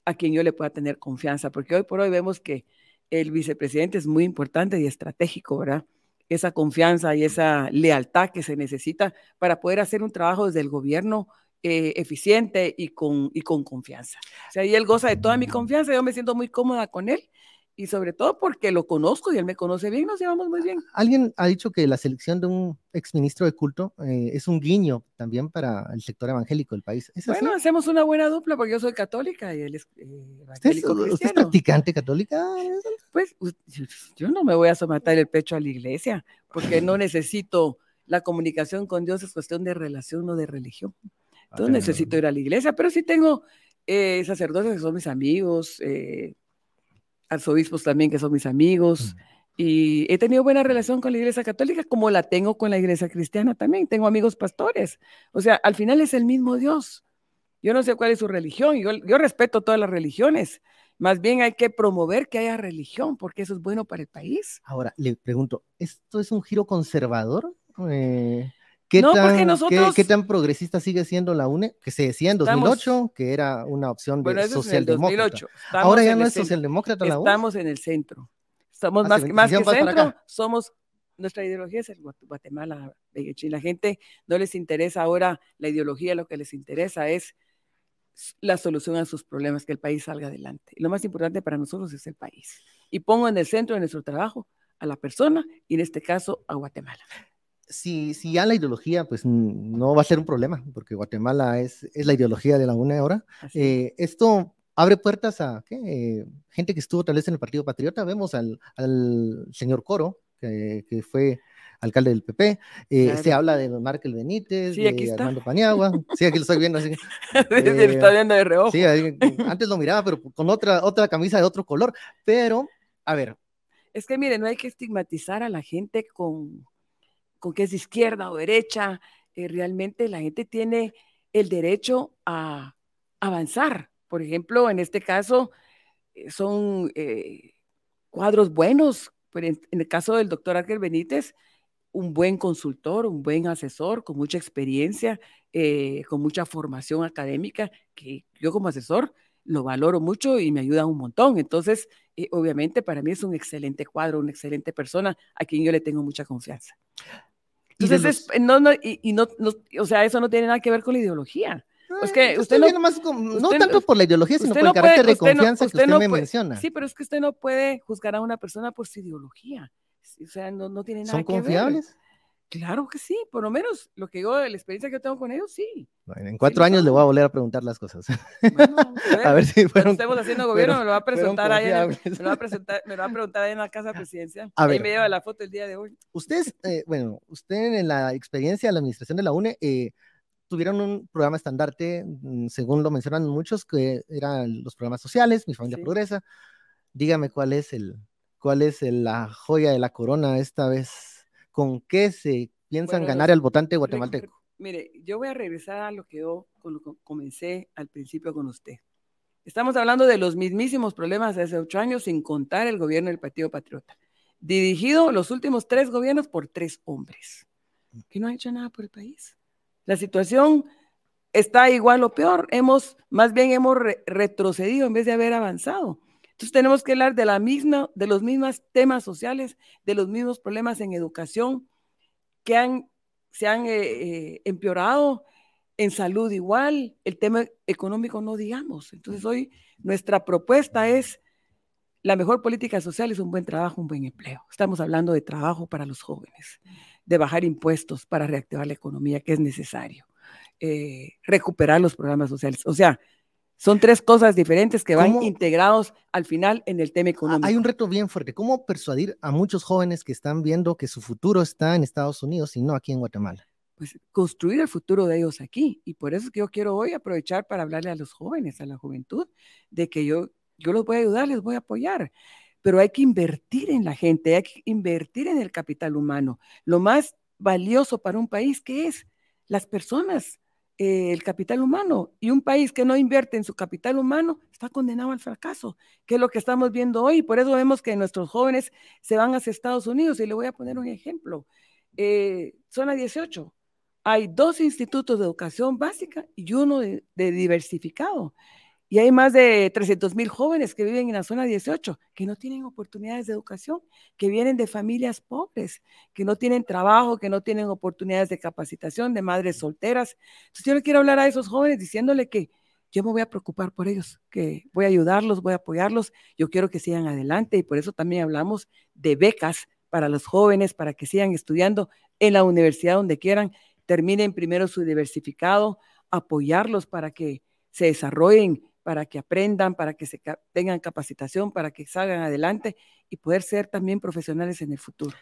a quien yo le pueda tener confianza, porque hoy por hoy vemos que el vicepresidente es muy importante y estratégico, ¿verdad? esa confianza y esa lealtad que se necesita para poder hacer un trabajo desde el gobierno eh, eficiente y con, y con confianza. O sea, y él goza de toda mi confianza, yo me siento muy cómoda con él y sobre todo porque lo conozco y él me conoce bien, nos llevamos muy bien. Alguien ha dicho que la selección de un exministro de culto eh, es un guiño también para el sector evangélico del país. bueno, hacemos una buena dupla porque yo soy católica y él es eh, evangélico ¿Usted, es practicante católica? Pues yo no me voy a someter el pecho a la iglesia porque no necesito la comunicación con Dios, es cuestión de relación, no de religión. Entonces necesito ir a la iglesia, pero sí tengo eh, sacerdotes que son mis amigos, eh, arzobispos también que son mis amigos. Y he tenido buena relación con la iglesia católica como la tengo con la iglesia cristiana también. Tengo amigos pastores. O sea, al final es el mismo Dios. Yo no sé cuál es su religión. Yo, yo respeto todas las religiones. Más bien hay que promover que haya religión porque eso es bueno para el país. Ahora, le pregunto, ¿esto es un giro conservador? Eh, ¿Qué, no, tan, nosotros... ¿qué, tan progresista sigue siendo la UNE? Que se decía en 2008 que era una opción de socialdemócrata. Ahora ya no es socialdemócrata la UNE. Estamos en el centro. Estamos ah, más, más que centro, somos, nuestra ideología es el Guatemala, y la gente no les interesa ahora la ideología, lo que les interesa es la solución a sus problemas, que el país salga adelante. Y lo más importante para nosotros es el país. Y pongo en el centro de nuestro trabajo a la persona y en este caso a Guatemala si, si ya la ideología, pues no va a ser un problema, porque Guatemala es, es la ideología de la UNE ahora. Eh, esto abre puertas a eh, gente que estuvo tal vez en el Partido Patriota. Vemos al, al señor Coro, que, que, fue alcalde del PP. Eh, Se habla de Markel Benítez, de Armando Paniagua. Sí, aquí lo estoy viendo. Así. está viendo de reojo. Sí, antes lo miraba, pero con otra, otra camisa de otro color. Pero, a ver. Es que mire, no hay que estigmatizar a la gente con, con que es izquierda o derecha, eh, realmente la gente tiene el derecho a avanzar Por ejemplo, en este caso, eh, son eh, cuadros buenos. En, en, el caso del doctor Ángel Benítez, un buen consultor, un buen asesor con mucha experiencia, con mucha formación académica, que yo como asesor lo valoro mucho y me ayuda un montón. Entonces, obviamente para mí es un excelente cuadro, una excelente persona a quien yo le tengo mucha confianza. Entonces, no, no, y, no, o sea, eso no tiene nada que ver con la ideología. Es que usted, no, no tanto por la ideología, sino por el carácter de confianza que usted me menciona. Sí, pero es que usted no puede juzgar a una persona por su ideología. O sea, no, no tiene nada ¿Son confiables? Claro que sí, por lo menos lo que yo, la experiencia que yo tengo con ellos, sí. Bueno, en cuatro años le voy a volver a preguntar las cosas. Bueno, a ver, si fueron. estemos haciendo gobierno, me lo va a presentar ahí, en, me lo va a presentar, me lo va a preguntar ahí en la casa presidencial. A ahí me lleva la foto el día de hoy. Ustedes, eh, bueno, usted en la experiencia de la administración de la UNE, eh, tuvieron un programa estandarte, mm, según lo mencionan muchos, que eran los programas sociales, Mi Familia Progresa. Dígame cuál es el, cuál es la joya de la corona esta vez, con qué se piensan ganar al votante guatemalteco. Mire, yo voy a regresar a lo que yo comencé al principio con usted. Estamos hablando de los mismísimos problemas de hace ocho años, sin contar el gobierno del Partido Patriota, dirigido los últimos tres gobiernos por tres hombres, que no han hecho nada por el país. La situación está igual o peor. Hemos, más bien hemos retrocedido en vez de haber avanzado. Entonces tenemos que hablar de, la misma, de los mismos temas sociales, de los mismos problemas en educación que han, se han eh, eh, empeorado, en salud igual, el tema económico no digamos. Entonces hoy nuestra propuesta es la mejor política social es un buen trabajo, un buen empleo. Estamos hablando de trabajo para los jóvenes, de bajar impuestos para reactivar la economía, que es necesario, eh, recuperar los programas sociales. O sea, son tres cosas diferentes que van integrados al final en el tema económico. Hay un reto bien fuerte. ¿Cómo persuadir a muchos jóvenes que están viendo que su futuro está en Estados Unidos y no aquí en Guatemala? Pues construir el futuro de ellos aquí. Y por eso es que yo quiero hoy aprovechar para hablarle a los jóvenes, a la juventud, de que yo, yo los voy a ayudar, les voy a apoyar. Pero hay que invertir en la gente, hay que invertir en el capital humano. Lo más valioso para un país, que es las personas eh, el capital humano. Y un país que no invierte en su capital humano está condenado al fracaso, que es lo que estamos viendo hoy. Por eso vemos que nuestros jóvenes se van hacia Estados Unidos. Y le voy a poner un ejemplo. Eh, zona 18. Hay dos institutos de educación básica y uno de diversificado. Y hay más de 300 mil jóvenes que viven en la zona 18, que no tienen oportunidades de educación, que vienen de familias pobres, que no tienen trabajo, que no tienen oportunidades de capacitación, de madres solteras. Entonces yo le quiero hablar a esos jóvenes diciéndole que yo me voy a preocupar por ellos, que voy a ayudarlos, voy a apoyarlos, yo quiero que sigan adelante y por eso también hablamos de becas para los jóvenes, para que sigan estudiando en la universidad donde quieran, terminen primero su diversificado, apoyarlos para que se desarrollen para que aprendan, para que se tengan capacitación, para que salgan adelante y poder ser también profesionales en el futuro.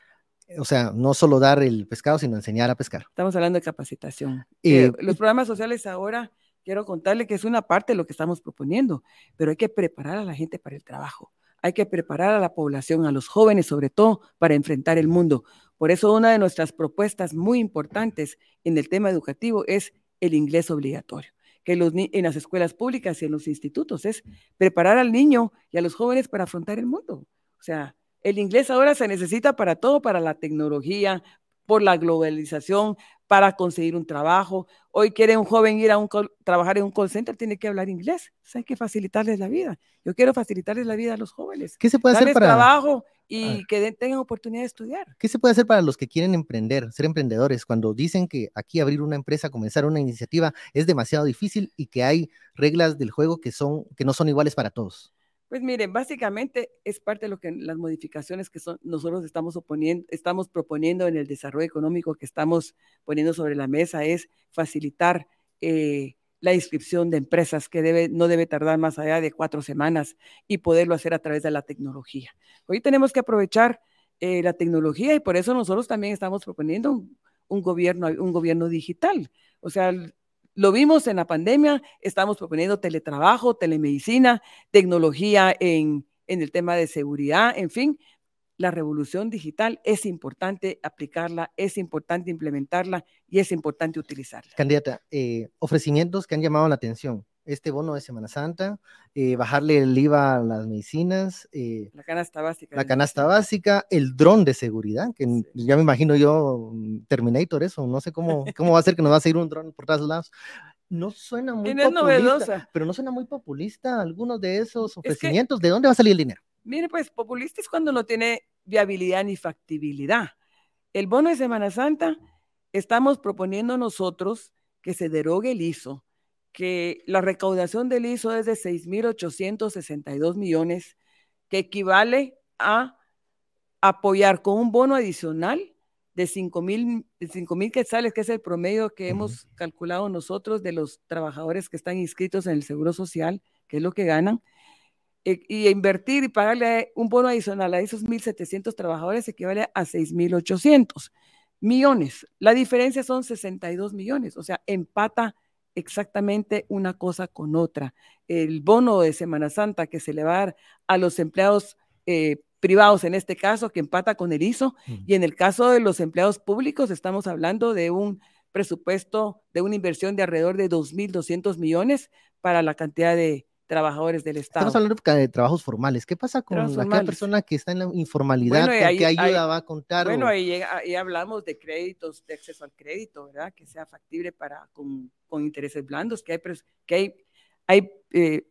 O sea, no solo dar el pescado, sino enseñar a pescar. Estamos hablando de capacitación. Eh, los programas sociales ahora, quiero contarle que es una parte de lo que estamos proponiendo, pero hay que preparar a la gente para el trabajo. Hay que preparar a la población, a los jóvenes sobre todo, para enfrentar el mundo. Por eso una de nuestras propuestas muy importantes en el tema educativo es el inglés obligatorio que los, en las escuelas públicas y en los institutos, es preparar al niño y a los jóvenes para afrontar el mundo. O sea, el inglés ahora se necesita para todo, para la tecnología, por la globalización, para conseguir un trabajo. Hoy quiere un joven ir a un trabajar en un call center, tiene que hablar inglés. hay que facilitarles la vida. Yo quiero facilitarles la vida a los jóvenes. ¿Qué se puede hacer para trabajo y que tengan oportunidad de estudiar? ¿Qué se puede hacer para los que quieren emprender, ser emprendedores, cuando dicen que aquí abrir una empresa, comenzar una iniciativa es demasiado difícil y que hay reglas del juego que son que no son iguales para todos? Pues miren, básicamente es parte de lo que las modificaciones que son, nosotros estamos, oponiendo, estamos proponiendo en el desarrollo económico que estamos poniendo sobre la mesa es facilitar eh, la inscripción de empresas que debe, no debe tardar más allá de cuatro semanas y poderlo hacer a través de la tecnología. Hoy tenemos que aprovechar eh, la tecnología y por eso nosotros también estamos proponiendo un, un, gobierno, un gobierno digital. O sea, lo vimos en la pandemia, estamos proponiendo teletrabajo, telemedicina, tecnología en, el tema de seguridad, en fin, la revolución digital es importante aplicarla, es importante implementarla y es importante utilizarla. Candidata, eh, ofrecimientos que han llamado la atención. este bono de Semana Santa, eh, bajarle el IVA a las medicinas, eh, la canasta básica. La canasta básica, el dron de seguridad, que ya me imagino yo, mm, Terminator, eso, no sé cómo, cómo va a ser que nos va a seguir un dron por todos lados. No suena muy populista, pero no suena muy populista algunos de esos ofrecimientos. ¿De dónde va a salir el dinero? Mire, pues populista es cuando no tiene viabilidad ni factibilidad. El bono de Semana Santa, estamos proponiendo nosotros que se derogue el ISO, que la recaudación del ISO es de 6.862 millones, que equivale a apoyar con un bono adicional de 5.000 mil quetzales, que es el promedio que hemos calculado nosotros de los trabajadores que están inscritos en el Seguro Social, que es lo que ganan, e, y invertir y pagarle un bono adicional a esos 1.700 trabajadores equivale a 6.800 millones. La diferencia son 62 millones, o sea, empata exactamente una cosa con otra. El bono de Semana Santa que se le va a dar a los empleados eh, privados, en este caso, que empata con el ISO, y en el caso de los empleados públicos, estamos hablando de un presupuesto, de una inversión de alrededor de 2.200 millones para la cantidad de, trabajadores del Estado. Estamos hablando de trabajos formales. ¿Qué pasa con aquella persona que está en la informalidad? ¿Qué ayuda va a contar? Bueno, ahí, hablamos de créditos, de acceso al crédito, ¿verdad? Que sea factible para con, intereses blandos, que hay, que hay, hay eh,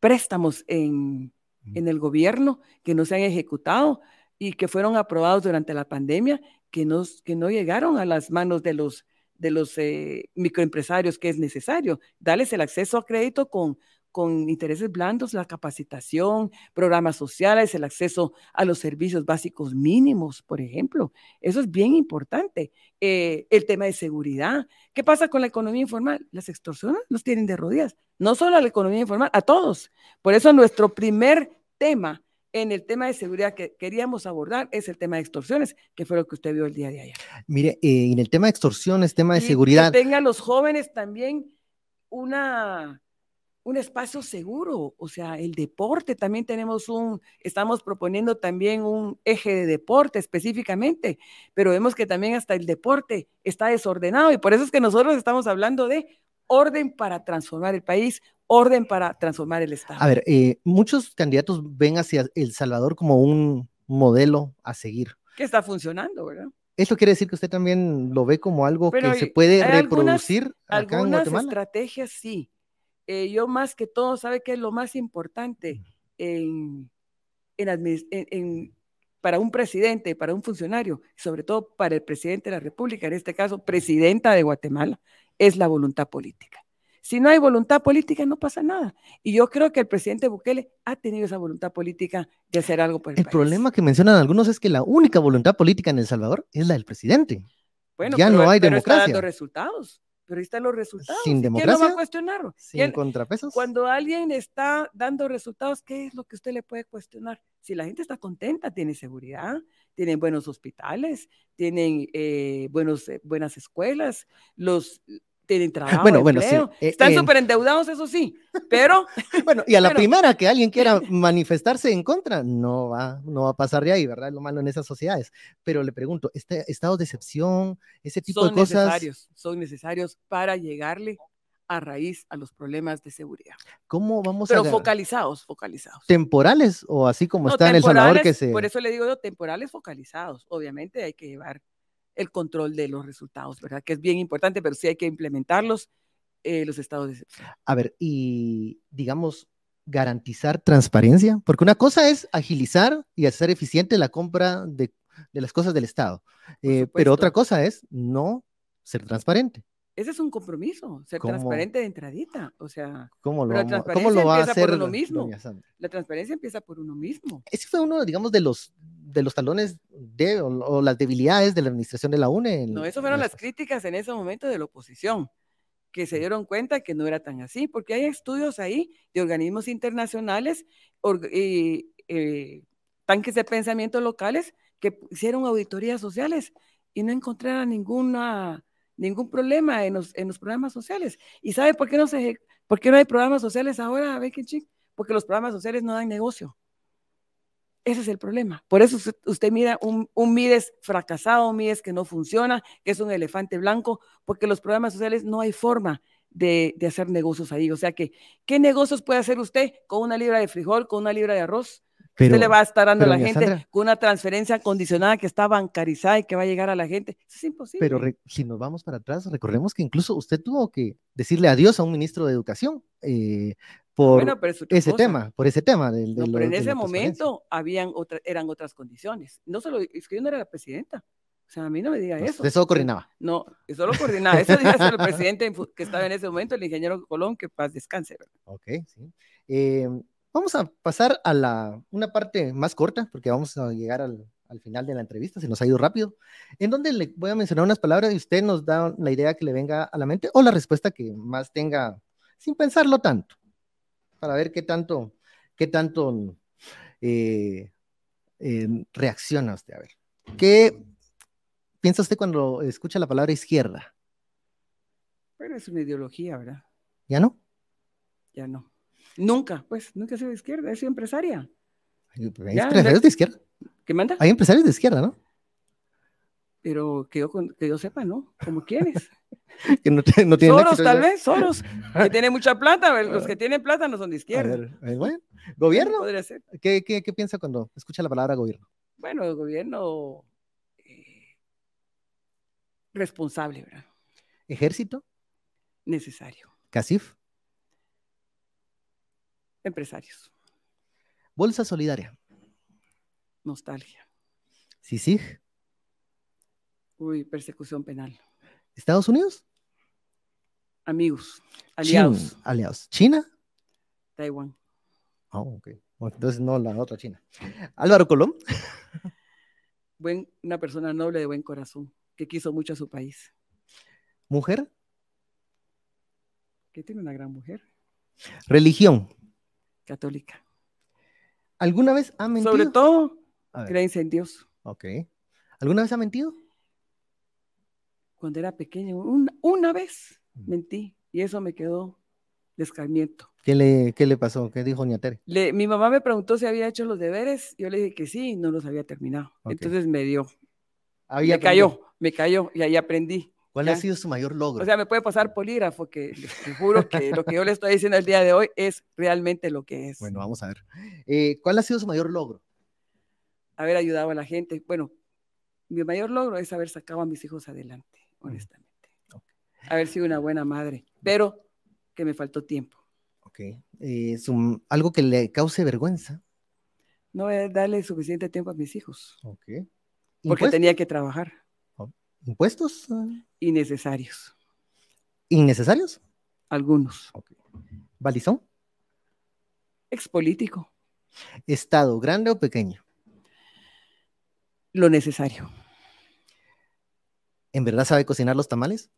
préstamos en, en el gobierno que no se han ejecutado y que fueron aprobados durante la pandemia, que no, que no llegaron a las manos de los, de los eh, microempresarios que es necesario. Darles el acceso a crédito con, con intereses blandos, la capacitación, programas sociales, el acceso a los servicios básicos mínimos, por ejemplo. Eso es bien importante. Eh, el tema de seguridad. ¿Qué pasa con la economía informal? Las extorsiones los tienen de rodillas. No solo a la economía informal, a todos. Por eso nuestro primer tema en el tema de seguridad que queríamos abordar es el tema de extorsiones, que fue lo que usted vio el día de ayer. Mire, eh, en el tema de extorsiones, tema de seguridad. Que tengan los jóvenes también una un espacio seguro, o sea, el deporte, también tenemos un, estamos proponiendo también un eje de deporte específicamente, pero vemos que también hasta el deporte está desordenado y por eso es que nosotros estamos hablando de orden para transformar el país, orden para transformar el Estado. A ver, eh, muchos candidatos ven hacia El Salvador como un modelo a seguir. Que está funcionando, ¿verdad? ¿Eso quiere decir que usted también lo ve como algo que se puede reproducir acá en Guatemala? estrategias sí, eh, yo más que todo, ¿sabe qué es lo más importante en, para un presidente, para un funcionario, sobre todo para el presidente de la República, en este caso, presidenta de Guatemala, es la voluntad política. Si no hay voluntad política, no pasa nada. Y yo creo que el presidente Bukele ha tenido esa voluntad política de hacer algo por el, el problema que mencionan algunos es que la única voluntad política en El Salvador es la del presidente. Bueno, ya no hay democracia. Está dando resultados pero ahí están los resultados. Sin democracia. ¿Quién lo va a cuestionar? Sin contrapesos. Cuando alguien está dando resultados, ¿qué es lo que usted le puede cuestionar? Si la gente está contenta, tiene seguridad, tienen buenos hospitales, tienen eh, buenos, eh, buenas escuelas, los, tienen trabajo, bueno, bueno, Sí. Eh, Están súper endeudados, eso sí, pero... bueno, y a la primera que alguien quiera manifestarse en contra, no va, no va a pasar de ahí, ¿verdad? Lo malo en esas sociedades. Pero le pregunto, este estado de excepción, ese tipo de cosas... Necesarios, son necesarios para llegarle a raíz a los problemas de seguridad. ¿Cómo vamos Pero a Pero focalizados, focalizados. ¿Temporales o así como está en El Salvador que se...? Por eso le digo yo, temporales focalizados. Obviamente hay que llevar el control de los resultados, ¿verdad? Que es bien importante, pero sí hay que implementarlos eh, los estados de excepción. A ver, y digamos, garantizar transparencia, porque una cosa es agilizar y hacer eficiente la compra de, las cosas del Estado, eh, pero otra cosa es no ser transparente. Ese es un compromiso, ser transparente de entradita. O sea, ¿cómo lo, ¿cómo lo va a hacer? Por uno mismo. La transparencia empieza por uno mismo. Ese fue uno, digamos, de los, de los talones de, o, las debilidades de la administración de la UNE. no, eso fueron las críticas en ese momento de la oposición, que se dieron cuenta que no era tan así, porque hay estudios ahí de organismos internacionales, y, eh, tanques de pensamiento locales que hicieron auditorías sociales y no encontraron ninguna ningún problema en los, en los programas sociales. ¿Y sabe por qué no, se, por qué no hay programas sociales ahora, Becky Porque los programas sociales no dan negocio. Ese es el problema. Por eso usted, mira un, un, Mides fracasado, un Mides que no funciona, que es un elefante blanco, porque los programas sociales no hay forma de, hacer negocios ahí. O sea que, ¿qué negocios puede hacer usted con una libra de frijol, con una libra de arroz? usted le va a estar dando a la gente con una transferencia condicionada que está bancarizada y que va a llegar a la gente. Eso es imposible. Pero si nos vamos para atrás, recordemos que incluso usted tuvo que decirle adiós a un ministro de Educación eh, por ese tema, por ese tema. Del, pero en ese momento habían eran otras condiciones. No solo, es que yo no era la presidenta. O sea, a mí no me diga pues, eso. Eso coordinaba. No, eso lo coordinaba. Eso dice el presidente que estaba en ese momento, el ingeniero Colón, que paz descanse. Ok, sí. Eh, vamos a pasar a la, una parte más corta, porque vamos a llegar al, al, final de la entrevista, se nos ha ido rápido, en donde le voy a mencionar unas palabras y usted nos da la idea que le venga a la mente o la respuesta que más tenga sin pensarlo tanto, para ver qué tanto, qué tanto eh, eh, reacciona usted. A ver, ¿qué piensa usted cuando escucha la palabra izquierda? Pero es una ideología, ¿verdad? ¿Ya no? Ya no. Nunca, pues, nunca he sido de izquierda, he sido empresaria. Hay, empresarios de izquierda. ¿Qué manda? Hay empresarios de izquierda, ¿no? Pero que yo, que yo sepa, ¿no? Como quieres. que no, no tiene Soros, tal vez, Soros, que tiene mucha plata. Los que tienen plata no son de izquierda. bueno, ¿Gobierno? ¿Qué, qué, qué piensa cuando escucha la palabra gobierno? Bueno, el gobierno responsable, ¿verdad? ¿Ejército? Necesario. ¿Casif? Empresarios. Bolsa solidaria. Nostalgia. ¿CICIG? Uy, persecución penal. ¿Estados Unidos? Amigos, aliados. aliados. ¿China? Taiwán. Oh, ok. entonces no la otra China. Álvaro Colón. Buen, una persona noble de buen corazón que quiso mucho a su país. ¿Mujer? Que tiene una gran mujer. Religión. Católica. ¿Alguna vez ha mentido? Sobre todo, creencia en Dios. Ok. ¿Alguna vez ha mentido? Cuando era pequeño, una, vez mm. mentí y eso me quedó descarmiento. ¿Qué le, qué le pasó? ¿Qué dijo Ñatere? Le, mi mamá me preguntó si había hecho los deberes, yo le dije que sí, no los había terminado. Entonces me dio. me cayó, me cayó y ahí aprendí. ¿Cuál ha sido su mayor logro? O sea, me puede pasar polígrafo, que te juro que lo que yo le estoy diciendo el día de hoy es realmente lo que es. Bueno, vamos a ver. Eh, ¿Cuál ha sido su mayor logro? Haber ayudado a la gente. Bueno, mi mayor logro es haber sacado a mis hijos adelante, honestamente. Haber sido una buena madre, pero que me faltó tiempo. Ok. Eh, ¿Algo que le cause vergüenza? No darle suficiente tiempo a mis hijos. Ok. Porque tenía que trabajar. ¿Impuestos? Innecesarios. ¿Innecesarios? Algunos. Okay. ¿Balizón? Expolítico. ¿Estado grande o pequeño? Lo necesario. ¿En verdad sabe cocinar los tamales?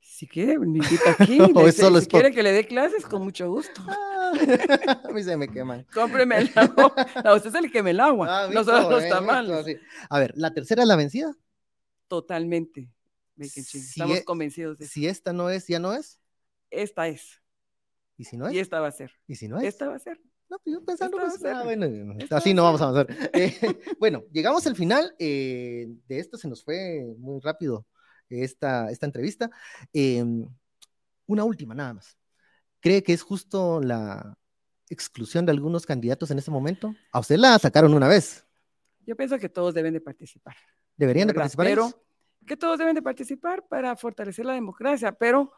Si quiere, me invita aquí. si quiere que le dé clases, con mucho gusto. Ah, a mí se me queman. Cómpreme el agua. No, usted es el que me el agua, ah, no solo los tamales. A ver, ¿la tercera es la vencida? Totalmente. Estamos e convencidos de eso. Si esta no es, ¿ya no es? Esta es. ¿Y si no es? Y esta va a ser. ¿Y si no es? Esta va a ser. No, pues yo pensando, pues, ah, bueno, así no vamos a avanzar. Eh, bueno, llegamos al final eh, de esto, se nos fue muy rápido esta, esta entrevista. Em, una última, nada más. ¿Cree que es justo la exclusión de algunos candidatos en este momento? A usted la sacaron una vez. Yo pienso que todos deben de participar. Deberían de participar. Pero que todos deben de participar para fortalecer la democracia, pero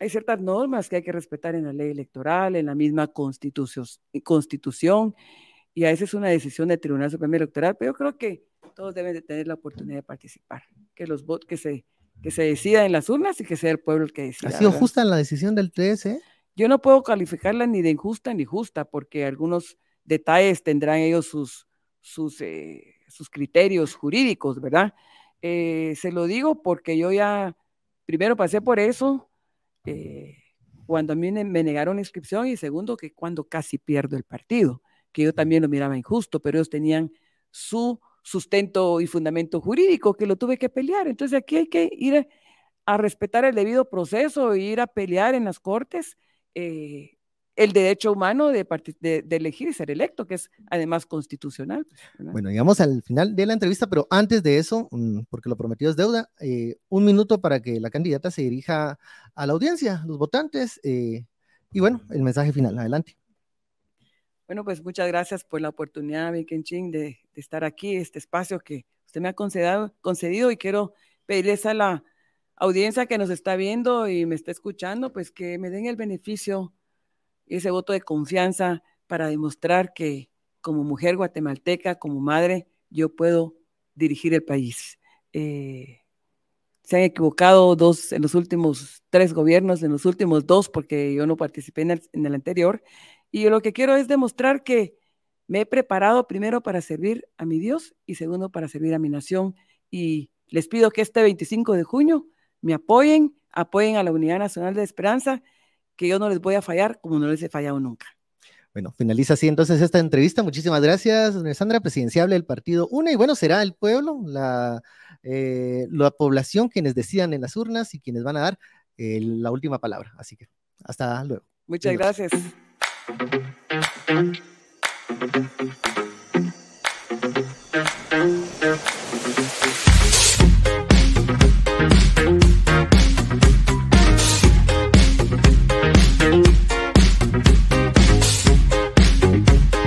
hay ciertas normas que hay que respetar en la ley electoral, en la misma constitución, constitución y a veces es una decisión del Tribunal Supremo Electoral, pero yo creo que todos deben de tener la oportunidad de participar, que los votos que se que se decida en las urnas y que sea el pueblo el que decida. ¿Ha sido justa la decisión del TS? Yo no puedo calificarla ni de injusta ni justa, porque algunos detalles tendrán ellos sus, sus eh, sus criterios jurídicos, ¿verdad? Eh, se lo digo porque yo ya, primero pasé por eso, eh, cuando a mí me negaron inscripción y segundo que cuando casi pierdo el partido, que yo también lo miraba injusto, pero ellos tenían su sustento y fundamento jurídico que lo tuve que pelear. Entonces aquí hay que ir a, respetar el debido proceso e ir a pelear en las cortes. Eh, el derecho humano de, de, elegir y ser electo, que es además constitucional. Pues, bueno, llegamos al final de la entrevista, pero antes de eso, mm, porque lo prometido es deuda, eh, un minuto para que la candidata se dirija a la audiencia, los votantes, eh, y bueno, el mensaje final. Adelante. Bueno, pues muchas gracias por la oportunidad, mi Ching, de, de estar aquí, este espacio que usted me ha concedido, concedido y quiero pedirles a la audiencia que nos está viendo y me está escuchando, pues que me den el beneficio, ese voto de confianza para demostrar que como mujer guatemalteca, como madre, yo puedo dirigir el país. Eh, se han equivocado dos en los últimos tres gobiernos, en los últimos dos, porque yo no participé en el, en el anterior. Y yo lo que quiero es demostrar que me he preparado primero para servir a mi Dios y segundo para servir a mi nación. Y les pido que este 25 de junio me apoyen, apoyen a la Unidad Nacional de Esperanza, que yo no les voy a fallar como no les he fallado nunca. Bueno, finaliza así entonces esta entrevista. Muchísimas gracias, Sandra, presidenciable del partido UNE. Y bueno, será el pueblo, la, eh, la población quienes decidan en las urnas y quienes van a dar eh, la última palabra. Así que hasta luego. Muchas gracias.